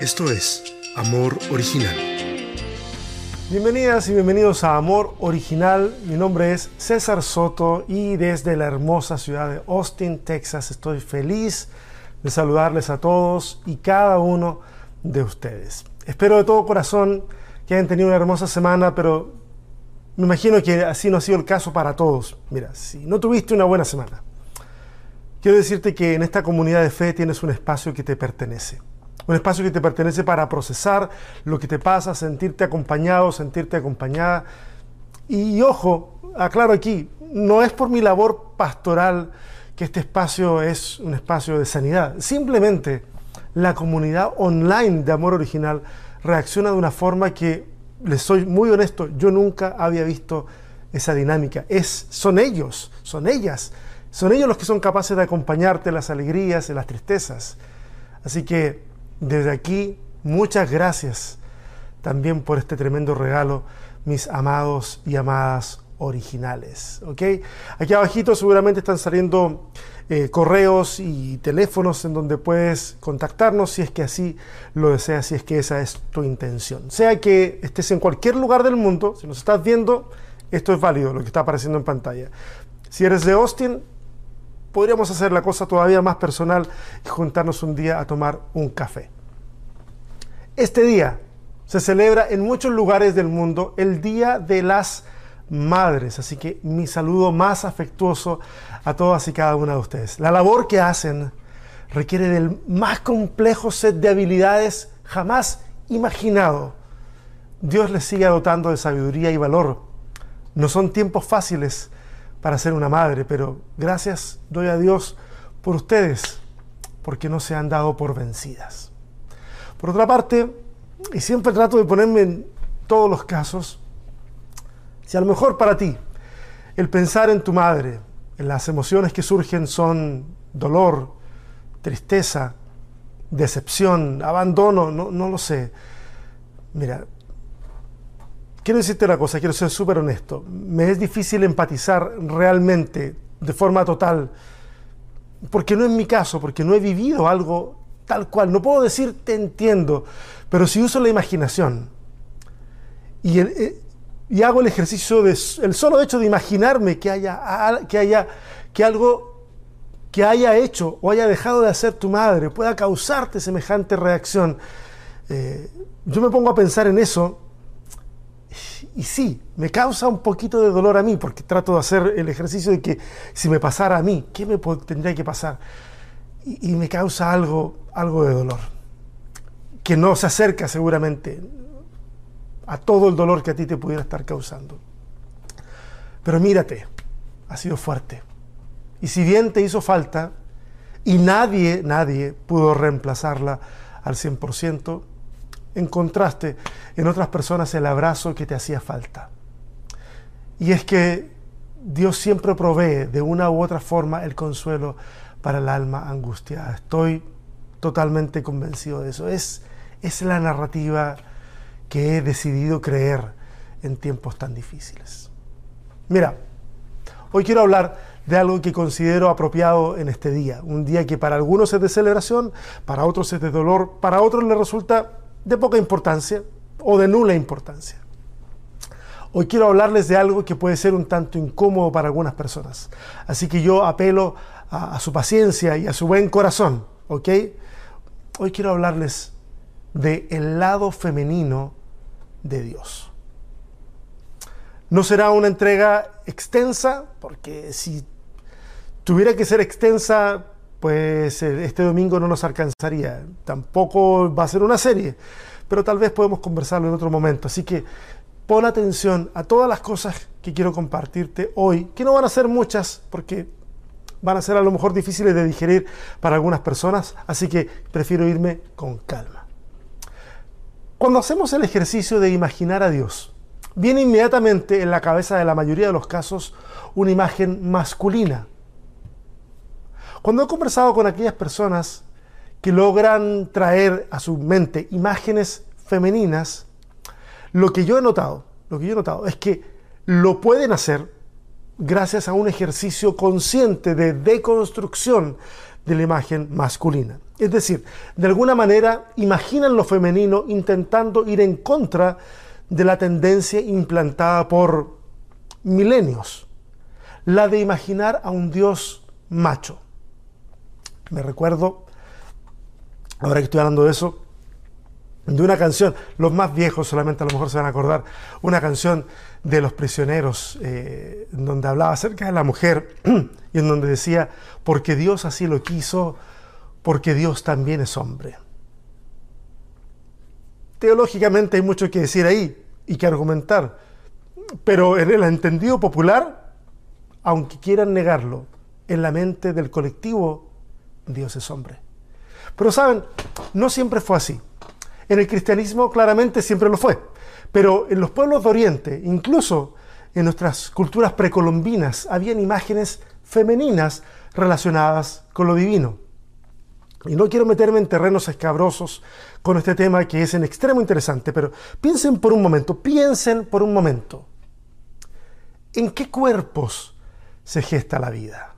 Esto es Amor Original. Bienvenidas y bienvenidos a Amor Original. Mi nombre es César Soto y desde la hermosa ciudad de Austin, Texas, estoy feliz de saludarles a todos y cada uno de ustedes. Espero de todo corazón que hayan tenido una hermosa semana, pero me imagino que así no ha sido el caso para todos. Mira, si no tuviste una buena semana, quiero decirte que en esta comunidad de fe tienes un espacio que te pertenece un espacio que te pertenece para procesar lo que te pasa, sentirte acompañado, sentirte acompañada. Y, ojo, aclaro aquí, no es por mi labor pastoral que este espacio es un espacio de sanidad. Simplemente la comunidad online de Amor Original reacciona de una forma que, les soy muy honesto, yo nunca había visto esa dinámica. Es, son ellos, son ellas, son ellos los que son capaces de acompañarte en las alegrías, en las tristezas. Así que desde aquí, muchas gracias también por este tremendo regalo, mis amados y amadas originales. ¿ok? Aquí abajito seguramente están saliendo eh, correos y teléfonos en donde puedes contactarnos si es que así lo deseas, si es que esa es tu intención. Sea que estés en cualquier lugar del mundo, si nos estás viendo, esto es válido, lo que está apareciendo en pantalla. Si eres de Austin, podríamos hacer la cosa todavía más personal y juntarnos un día a tomar un café. Este día se celebra en muchos lugares del mundo el Día de las Madres, así que mi saludo más afectuoso a todas y cada una de ustedes. La labor que hacen requiere del más complejo set de habilidades jamás imaginado. Dios les sigue dotando de sabiduría y valor. No son tiempos fáciles, para ser una madre, pero gracias doy a Dios por ustedes, porque no se han dado por vencidas. Por otra parte, y siempre trato de ponerme en todos los casos, si a lo mejor para ti el pensar en tu madre, en las emociones que surgen son dolor, tristeza, decepción, abandono, no, no lo sé. Mira, quiero decirte una cosa, quiero ser súper honesto. Me es difícil empatizar realmente, de forma total, porque no es mi caso, porque no he vivido algo tal cual. No puedo decir te entiendo, pero si uso la imaginación y, eh, hago el ejercicio de el solo hecho de imaginarme que haya, que haya que algo que haya hecho o haya dejado de hacer tu madre pueda causarte semejante reacción, eh, yo me pongo a pensar en eso y sí, me causa un poquito de dolor a mí, porque trato de hacer el ejercicio de que si me pasara a mí, ¿qué me tendría que pasar? Y, me causa algo, algo de dolor, que no se acerca seguramente a todo el dolor que a ti te pudiera estar causando. Pero mírate, ha sido fuerte. Y si bien te hizo falta, y nadie, nadie pudo reemplazarla al 100%, encontraste en otras personas el abrazo que te hacía falta. Y es que Dios siempre provee de una u otra forma el consuelo para el alma angustiada. Estoy totalmente convencido de eso. Es, es la narrativa que he decidido creer en tiempos tan difíciles. Mira, hoy quiero hablar de algo que considero apropiado en este día. Un día que para algunos es de celebración, para otros es de dolor, para otros les resulta de poca importancia o de nula importancia. Hoy quiero hablarles de algo que puede ser un tanto incómodo para algunas personas. Así que yo apelo a, su paciencia y a su buen corazón, ¿ok? Hoy quiero hablarles de el lado femenino de Dios. No será una entrega extensa, porque si tuviera que ser extensa, pues eh, este domingo no nos alcanzaría. Tampoco va a ser una serie, pero tal vez podemos conversarlo en otro momento. Así que pon atención a todas las cosas que quiero compartirte hoy, que no van a ser muchas, porque van a ser a lo mejor difíciles de digerir para algunas personas, así que prefiero irme con calma. Cuando hacemos el ejercicio de imaginar a Dios, viene inmediatamente en la cabeza de la mayoría de los casos una imagen masculina, cuando he conversado con aquellas personas que logran traer a su mente imágenes femeninas, lo que yo he notado, lo que yo he notado es que lo pueden hacer, gracias a un ejercicio consciente de deconstrucción de la imagen masculina. Es decir, de alguna manera imaginan lo femenino intentando ir en contra de la tendencia implantada por milenios, la de imaginar a un Dios macho. Me recuerdo, ahora que estoy hablando de eso, de una canción, los más viejos solamente a lo mejor se van a acordar, una canción de los prisioneros, eh, donde hablaba acerca de la mujer y en donde decía, porque Dios así lo quiso, porque Dios también es hombre. Teológicamente hay mucho que decir ahí y que argumentar, pero en el entendido popular, aunque quieran negarlo, en la mente del colectivo, Dios es hombre. Pero saben, no siempre fue así. En el cristianismo claramente siempre lo fue, pero en los pueblos de Oriente, incluso en nuestras culturas precolombinas, habían imágenes femeninas relacionadas con lo divino. Y no quiero meterme en terrenos escabrosos con este tema que es en extremo interesante, pero piensen por un momento, piensen por un momento, ¿en qué cuerpos se gesta la vida?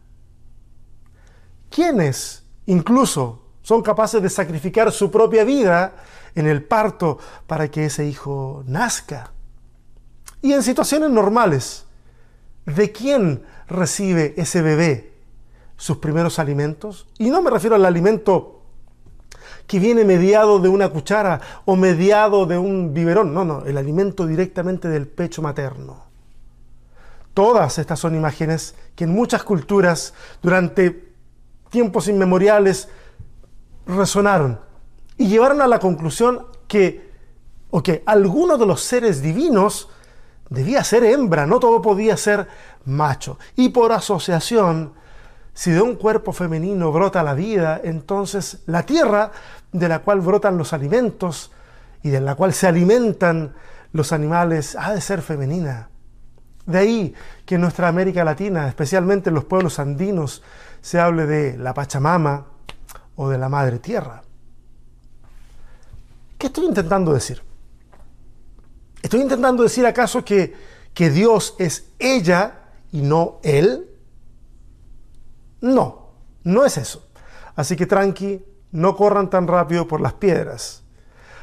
¿Quiénes incluso son capaces de sacrificar su propia vida en el parto para que ese hijo nazca. Y en situaciones normales, ¿de quién recibe ese bebé sus primeros alimentos? Y no me refiero al alimento que viene mediado de una cuchara o mediado de un biberón, no, no, el alimento directamente del pecho materno. Todas estas son imágenes que en muchas culturas durante tiempos inmemoriales resonaron y llevaron a la conclusión que, o que alguno de los seres divinos debía ser hembra, no todo podía ser macho. Y por asociación, si de un cuerpo femenino brota la vida, entonces la tierra de la cual brotan los alimentos y de la cual se alimentan los animales ha de ser femenina. De ahí que en nuestra América Latina, especialmente en los pueblos andinos, se hable de la Pachamama o de la Madre Tierra. ¿Qué estoy intentando decir? ¿Estoy intentando decir acaso que, que Dios es ella y no Él? No, no es eso. Así que tranqui, no corran tan rápido por las piedras.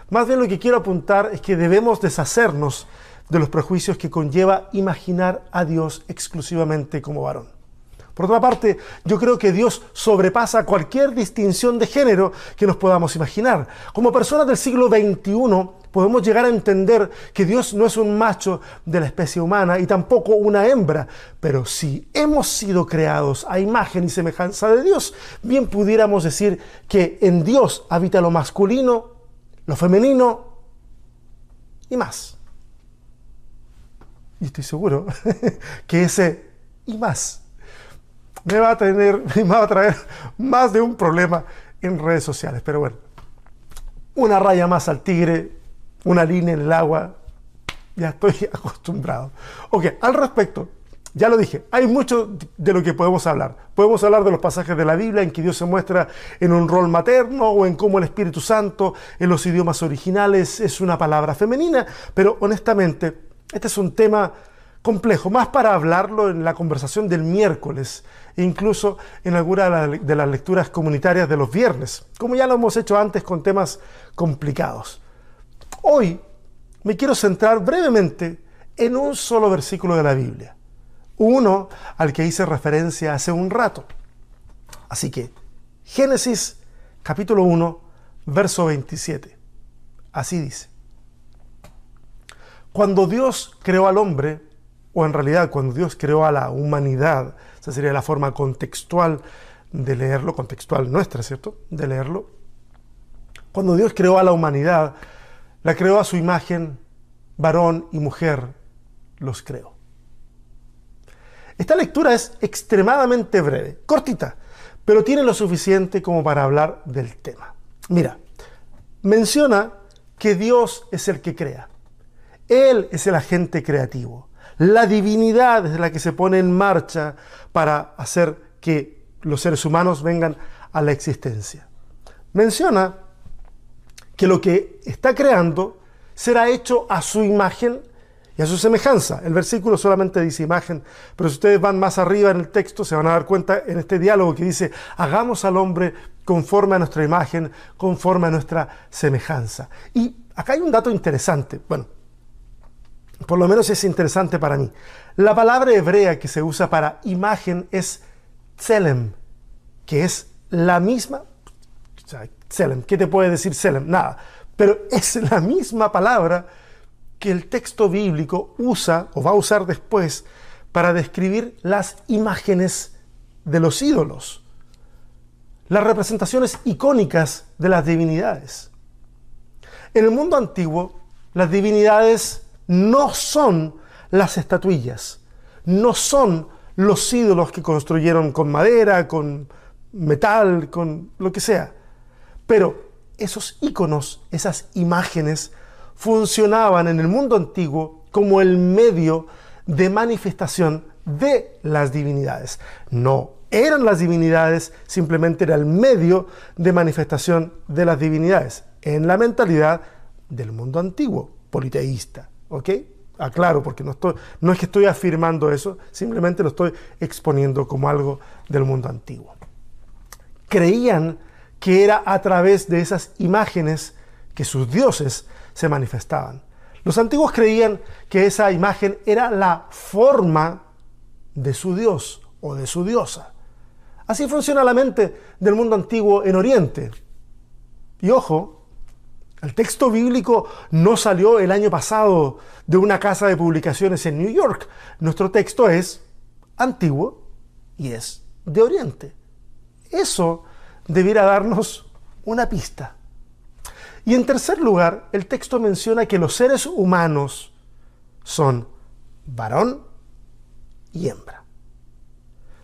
Más bien lo que quiero apuntar es que debemos deshacernos de los prejuicios que conlleva imaginar a Dios exclusivamente como varón. Por otra parte, yo creo que Dios sobrepasa cualquier distinción de género que nos podamos imaginar. Como personas del siglo XXI podemos llegar a entender que Dios no es un macho de la especie humana y tampoco una hembra, pero si hemos sido creados a imagen y semejanza de Dios, bien pudiéramos decir que en Dios habita lo masculino, lo femenino y más. Y estoy seguro que ese y más me va a tener, me va a traer más de un problema en redes sociales. Pero bueno, una raya más al tigre, una línea en el agua, ya estoy acostumbrado. Ok, al respecto, ya lo dije, hay mucho de lo que podemos hablar. Podemos hablar de los pasajes de la Biblia en que Dios se muestra en un rol materno o en cómo el Espíritu Santo en los idiomas originales es una palabra femenina, pero honestamente, este es un tema complejo, más para hablarlo en la conversación del miércoles, incluso en alguna de las lecturas comunitarias de los viernes, como ya lo hemos hecho antes con temas complicados. Hoy me quiero centrar brevemente en un solo versículo de la Biblia, uno al que hice referencia hace un rato. Así que, Génesis capítulo 1, verso 27. Así dice. Cuando Dios creó al hombre, o en realidad cuando Dios creó a la humanidad, esa sería la forma contextual de leerlo, contextual nuestra, ¿cierto? De leerlo. Cuando Dios creó a la humanidad, la creó a su imagen, varón y mujer los creó. Esta lectura es extremadamente breve, cortita, pero tiene lo suficiente como para hablar del tema. Mira, menciona que Dios es el que crea. Él es el agente creativo. La divinidad es la que se pone en marcha para hacer que los seres humanos vengan a la existencia. Menciona que lo que está creando será hecho a su imagen y a su semejanza. El versículo solamente dice imagen, pero si ustedes van más arriba en el texto se van a dar cuenta en este diálogo que dice, hagamos al hombre conforme a nuestra imagen, conforme a nuestra semejanza. Y acá hay un dato interesante, bueno, por lo menos es interesante para mí. La palabra hebrea que se usa para imagen es tselem, que es la misma, tselem, ¿qué te puede decir tselem? Nada, pero es la misma palabra que el texto bíblico usa o va a usar después para describir las imágenes de los ídolos, las representaciones icónicas de las divinidades. En el mundo antiguo, las divinidades no son las estatuillas, no son los ídolos que construyeron con madera, con metal, con lo que sea. Pero esos íconos, esas imágenes, funcionaban en el mundo antiguo como el medio de manifestación de las divinidades. No eran las divinidades, simplemente era el medio de manifestación de las divinidades en la mentalidad del mundo antiguo, politeísta. ¿Ok? Aclaro, porque no, estoy, no es que estoy afirmando eso, simplemente lo estoy exponiendo como algo del mundo antiguo. Creían que era a través de esas imágenes que sus dioses se manifestaban. Los antiguos creían que esa imagen era la forma de su dios o de su diosa. Así funciona la mente del mundo antiguo en Oriente. Y ojo, el texto bíblico no salió el año pasado de una casa de publicaciones en New York. Nuestro texto es antiguo y es de Oriente. Eso debiera darnos una pista. Y en tercer lugar, el texto menciona que los seres humanos son varón y hembra.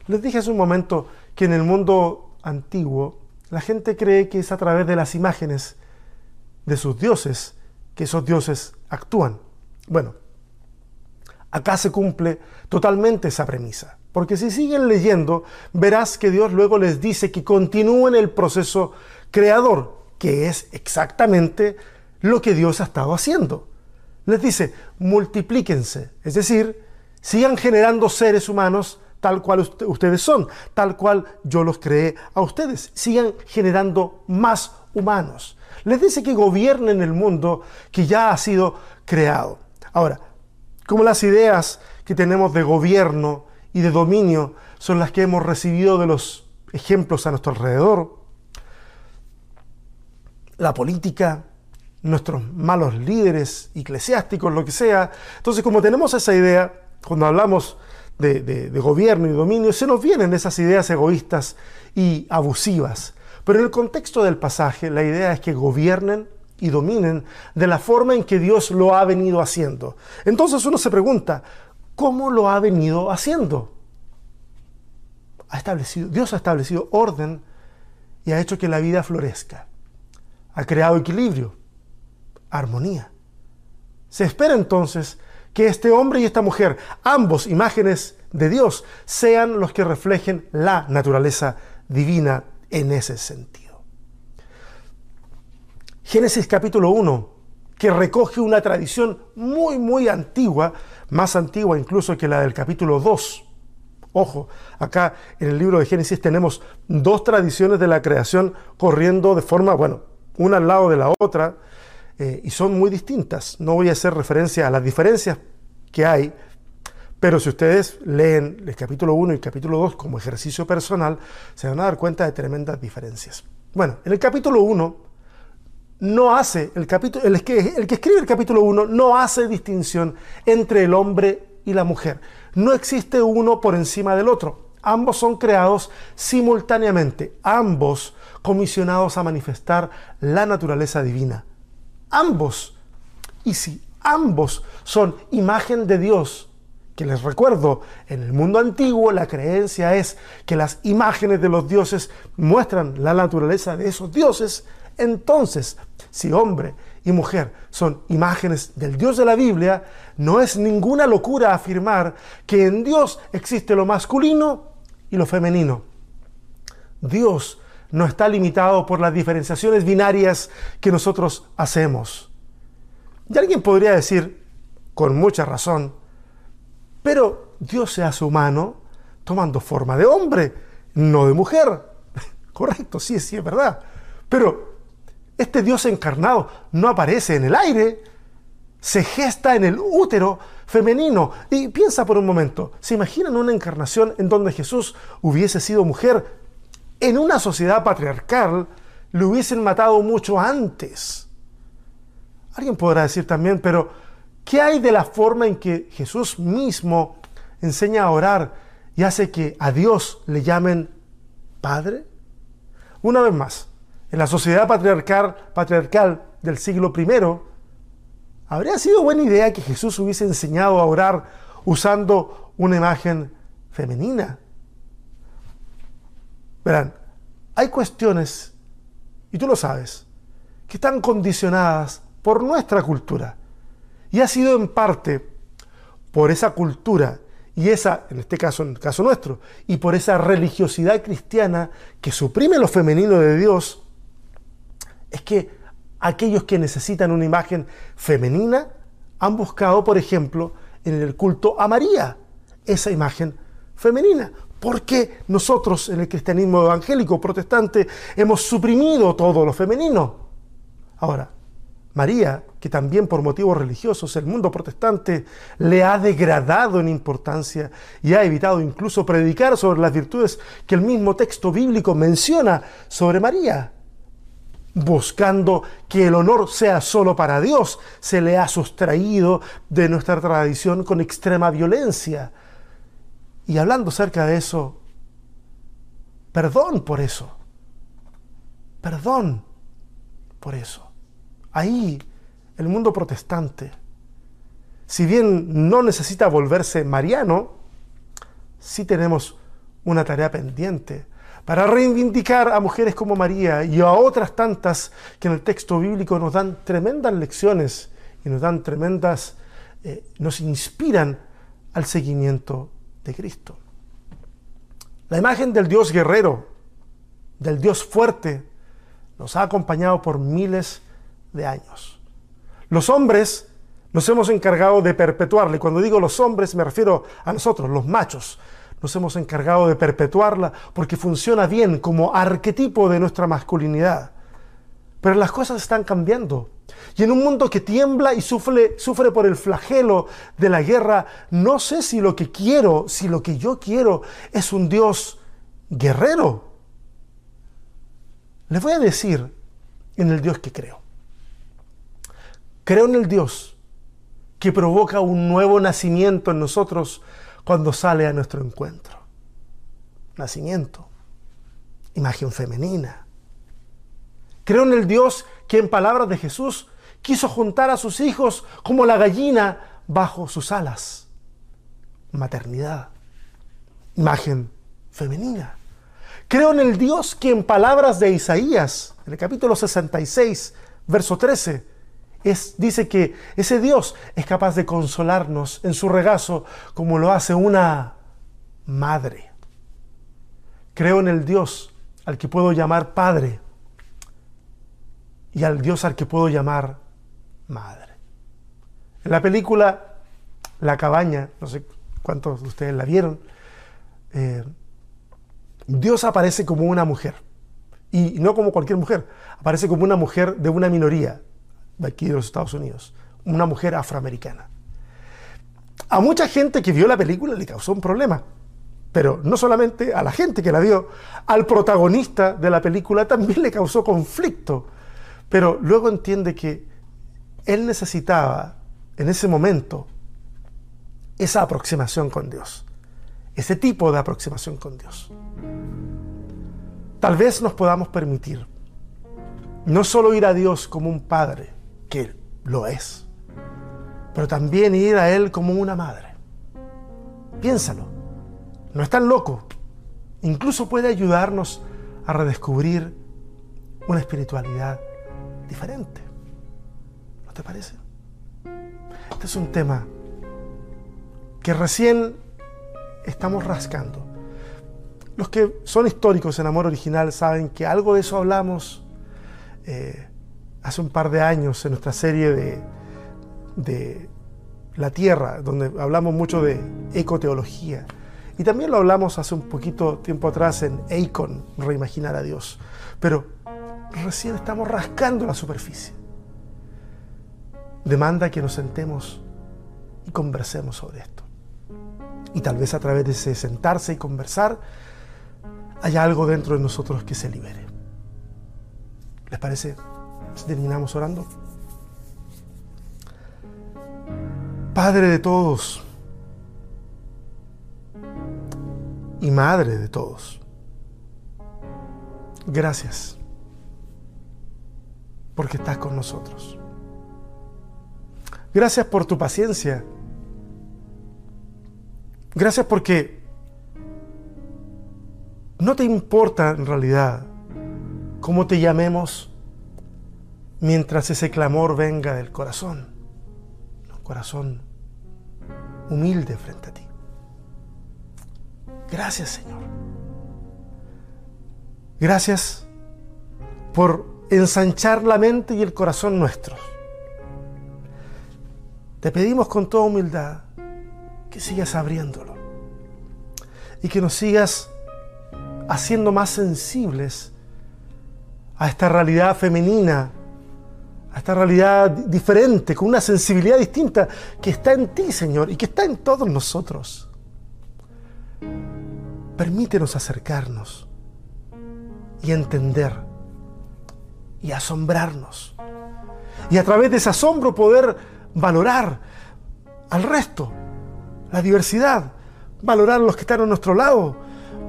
Les dije hace un momento que en el mundo antiguo la gente cree que es a través de las imágenes de sus dioses que esos dioses actúan. Bueno, acá se cumple totalmente esa premisa. Porque si siguen leyendo, verás que Dios luego les dice que continúen el proceso creador, que es exactamente lo que Dios ha estado haciendo. Les dice, multiplíquense, es decir, sigan generando seres humanos tal cual ustedes son, tal cual yo los creé a ustedes, sigan generando más humanos. Les dice que gobiernen el mundo que ya ha sido creado. Ahora, como las ideas que tenemos de gobierno y de dominio son las que hemos recibido de los ejemplos a nuestro alrededor, la política, nuestros malos líderes eclesiásticos, lo que sea. Entonces, como tenemos esa idea, cuando hablamos de, gobierno y dominio, se nos vienen esas ideas egoístas y abusivas. Pero en el contexto del pasaje, la idea es que gobiernen y dominen de la forma en que Dios lo ha venido haciendo. Entonces uno se pregunta, ¿cómo lo ha venido haciendo? Ha establecido, Dios ha establecido orden y ha hecho que la vida florezca ha creado equilibrio, armonía. Se espera entonces que este hombre y esta mujer, ambos imágenes de Dios, sean los que reflejen la naturaleza divina en ese sentido. Génesis capítulo 1, que recoge una tradición muy, muy antigua, más antigua incluso que la del capítulo 2. Ojo, acá en el libro de Génesis tenemos dos tradiciones de la creación corriendo de forma, bueno, una al lado de la otra, eh, y son muy distintas. No voy a hacer referencia a las diferencias que hay, pero si ustedes leen el capítulo 1 y el capítulo 2 como ejercicio personal, se van a dar cuenta de tremendas diferencias. Bueno, en el capítulo 1 no hace, el, capítulo, el, que, el que escribe el capítulo 1 no hace distinción entre el hombre y la mujer. No existe uno por encima del otro. Ambos son creados simultáneamente. Ambos comisionados a manifestar la naturaleza divina. Ambos, y si ambos son imagen de Dios, que les recuerdo, en el mundo antiguo la creencia es que las imágenes de los dioses muestran la naturaleza de esos dioses, entonces, si hombre y mujer son imágenes del Dios de la Biblia, no es ninguna locura afirmar que en Dios existe lo masculino y lo femenino. Dios no está limitado por las diferenciaciones binarias que nosotros hacemos. Y alguien podría decir, con mucha razón. Pero Dios se hace humano tomando forma de hombre, no de mujer. Correcto, sí, sí, es verdad. Pero este Dios encarnado no aparece en el aire, se gesta en el útero femenino. Y piensa por un momento, ¿se imaginan una encarnación en donde Jesús hubiese sido mujer? En una sociedad patriarcal lo hubiesen matado mucho antes. Alguien podrá decir también, pero ¿qué hay de la forma en que Jesús mismo enseña a orar y hace que a Dios le llamen Padre? Una vez más, en la sociedad patriarcal, patriarcal del siglo I, habría sido buena idea que Jesús hubiese enseñado a orar usando una imagen femenina. Verán, hay cuestiones, y tú lo sabes, que están condicionadas por nuestra cultura. Y ha sido en parte por esa cultura y esa, en este caso, en el caso nuestro, y por esa religiosidad cristiana que suprime lo femenino de Dios, es que aquellos que necesitan una imagen femenina han buscado, por ejemplo, en el culto a María, esa imagen femenina. Porque nosotros en el cristianismo evangélico protestante hemos suprimido todo lo femenino. Ahora, María, que también por motivos religiosos el mundo protestante le ha degradado en importancia y ha evitado incluso predicar sobre las virtudes que el mismo texto bíblico menciona sobre María, buscando que el honor sea solo para Dios, se le ha sustraído de nuestra tradición con extrema violencia. Y hablando acerca de eso, perdón por eso, perdón por eso. Ahí el mundo protestante, si bien no necesita volverse mariano, sí tenemos una tarea pendiente para reivindicar a mujeres como María y a otras tantas que en el texto bíblico nos dan tremendas lecciones y nos dan tremendas, eh, nos inspiran al seguimiento de Cristo. La imagen del Dios guerrero, del Dios fuerte, nos ha acompañado por miles de años. Los hombres nos hemos encargado de perpetuarla, y cuando digo los hombres me refiero a nosotros, los machos. Nos hemos encargado de perpetuarla porque funciona bien como arquetipo de nuestra masculinidad. Pero las cosas están cambiando. Y en un mundo que tiembla y sufre, sufre por el flagelo de la guerra, no sé si lo que quiero, si lo que yo quiero es un Dios guerrero. Les voy a decir en el Dios que creo. Creo en el Dios que provoca un nuevo nacimiento en nosotros cuando sale a nuestro encuentro. Nacimiento, imagen femenina. Creo en el Dios que en palabras de Jesús quiso juntar a sus hijos como la gallina bajo sus alas. Maternidad, imagen femenina. Creo en el Dios que en palabras de Isaías, en el capítulo 66, verso 13, dice que ese Dios es capaz de consolarnos en su regazo como lo hace una madre. Creo en el Dios al que puedo llamar Padre y al Dios al que puedo llamar Madre. En la película La cabaña, no sé cuántos de ustedes la vieron, eh, Dios aparece como una mujer. Y no como cualquier mujer, aparece como una mujer de una minoría, de aquí de los Estados Unidos, una mujer afroamericana. A mucha gente que vio la película le causó un problema, pero no solamente a la gente que la vio, al protagonista de la película también le causó conflicto, pero luego entiende que él necesitaba en ese momento esa aproximación con Dios, ese tipo de aproximación con Dios. Tal vez nos podamos permitir no solo ir a Dios como un padre, que lo es, pero también ir a Él como una madre. Piénsalo, no es tan loco, incluso puede ayudarnos a redescubrir una espiritualidad diferente. ¿No te parece? Este es un tema que recién estamos rascando. Los que son históricos en Amor Original saben que algo de eso hablamos eh, hace un par de años en nuestra serie de, la tierra, donde hablamos mucho de ecoteología. Y también lo hablamos hace un poquito tiempo atrás en Eikon, reimaginar a Dios. Pero recién estamos rascando la superficie. Demanda que nos sentemos y conversemos sobre esto. Y tal vez a través de ese sentarse y conversar haya algo dentro de nosotros que se libere. ¿Les parece si terminamos orando? Padre de todos y Madre de todos, gracias porque estás con nosotros. Gracias por tu paciencia. Gracias porque no te importa en realidad cómo te llamemos mientras ese clamor venga del corazón. Un corazón humilde frente a ti. Gracias Señor. Gracias por ensanchar la mente y el corazón nuestros. Te pedimos con toda humildad que sigas abriéndolo y que nos sigas haciendo más sensibles a esta realidad femenina, a esta realidad diferente, con una sensibilidad distinta que está en ti, Señor, y que está en todos nosotros. Permítenos acercarnos y entender y asombrarnos. Y a través de ese asombro poder valorar al resto, la diversidad, valorar a los que están a nuestro lado,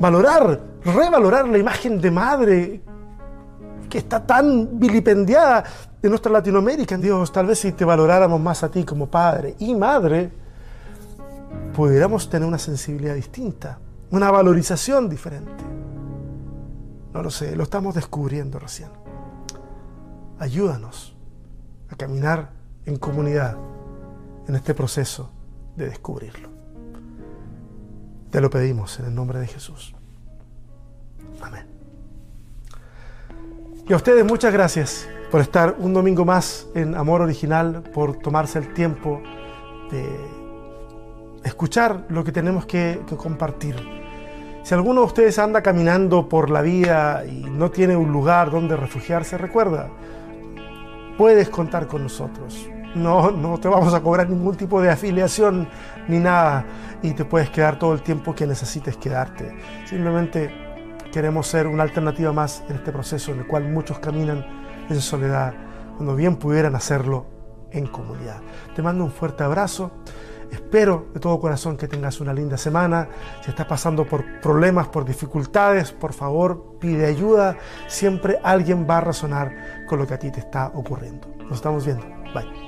valorar, revalorar la imagen de madre que está tan vilipendiada de nuestra Latinoamérica. Dios, tal vez si te valoráramos más a ti como padre y madre, pudiéramos tener una sensibilidad distinta, una valorización diferente. No lo sé, lo estamos descubriendo recién. Ayúdanos a caminar en comunidad en este proceso de descubrirlo. Te lo pedimos en el nombre de Jesús. Amén. Y a ustedes muchas gracias por estar un domingo más en Amor Original, por tomarse el tiempo de escuchar lo que tenemos que, compartir. Si alguno de ustedes anda caminando por la vida y no tiene un lugar donde refugiarse, recuerda, puedes contar con nosotros. No, no te vamos a cobrar ningún tipo de afiliación ni nada y te puedes quedar todo el tiempo que necesites quedarte. Simplemente queremos ser una alternativa más en este proceso en el cual muchos caminan en soledad, cuando bien pudieran hacerlo en comunidad. Te mando un fuerte abrazo. Espero de todo corazón que tengas una linda semana. Si estás pasando por problemas, por dificultades, por favor, pide ayuda. Siempre alguien va a razonar con lo que a ti te está ocurriendo. Nos estamos viendo. Bye.